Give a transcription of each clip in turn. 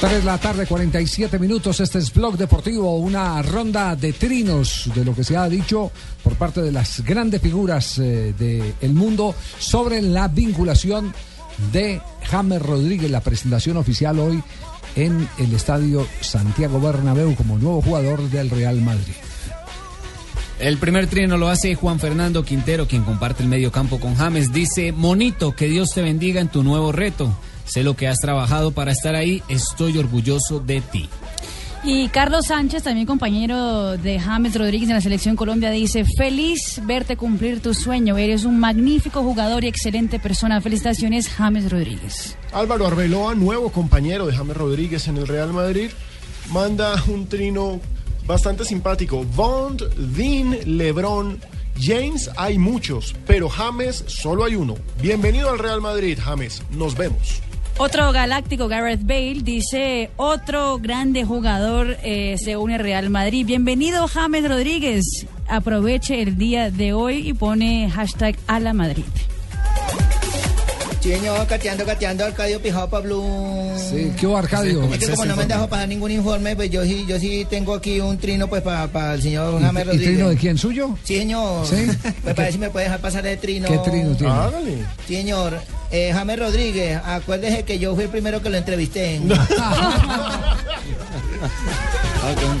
3 de la tarde, 47 minutos. Este es Blog Deportivo, una ronda de trinos de lo que se ha dicho por parte de las grandes figuras eh, del mundo sobre la vinculación de James Rodríguez, la presentación oficial hoy en el estadio Santiago Bernabéu como nuevo jugador del Real Madrid. El primer trino lo hace Juan Fernando Quintero, quien comparte el medio campo con James. Dice, Monito, que Dios te bendiga en tu nuevo reto. Sé lo que has trabajado para estar ahí, estoy orgulloso de ti. Y Carlos Sánchez, también compañero de James Rodríguez en la selección Colombia, dice, feliz verte cumplir tu sueño, eres un magnífico jugador y excelente persona. Felicitaciones, James Rodríguez. Álvaro Arbeloa, nuevo compañero de James Rodríguez en el Real Madrid, manda un trino bastante simpático. Bond, Dean, Lebron, James hay muchos, pero James solo hay uno. Bienvenido al Real Madrid, James. Nos vemos. Otro galáctico, Gareth Bale, dice, otro grande jugador eh, se une al Real Madrid. Bienvenido, James Rodríguez. Aproveche el día de hoy y pone hashtag a la Madrid. Sí, señor, cateando, cateando, Arcadio Pijao Pablo. Sí, ¿qué hubo, Arcadio? Es que como no me han dejado pasar ningún informe, pues yo sí, yo sí tengo aquí un trino pues para el señor James ¿Y Rodríguez. trino de quién? ¿Suyo? Sí, señor. ¿Sí? Pues para ver si me puede dejar pasar el trino. ¿Qué trino tiene? Hágale. Sí, señor. Eh, James Rodríguez, acuérdese que yo fui el primero que lo entrevisté.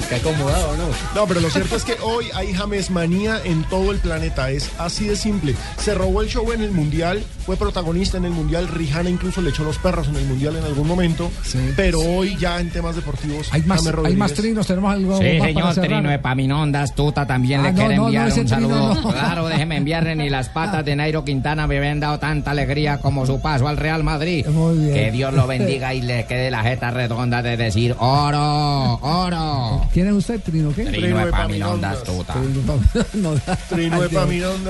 Qué acomodado, ¿no? No, pero lo cierto es que hoy hay James manía en todo el planeta. Es así de simple. Se robó el show en el Mundial, fue protagonista en el Mundial. Rihanna incluso le echó los perros en el Mundial en algún momento. Sí. Pero hoy ya en temas deportivos, Hay más, James hay más trinos, tenemos algo Sí, más para señor? Trino Epaminondas, Tuta también Ah, le no, quiere no, enviar un Trino saludo. no. Claro, déjeme enviarle ni las patas de Nairo Quintana me habían dado tanta alegría como su paso al Real Madrid. Muy bien. Que Dios lo bendiga y le quede la jeta redonda de decir oro, oro. ¿Tiene usted trino qué? Trino Trino Epaminondas, Epaminondas. No, Trino Epaminondas.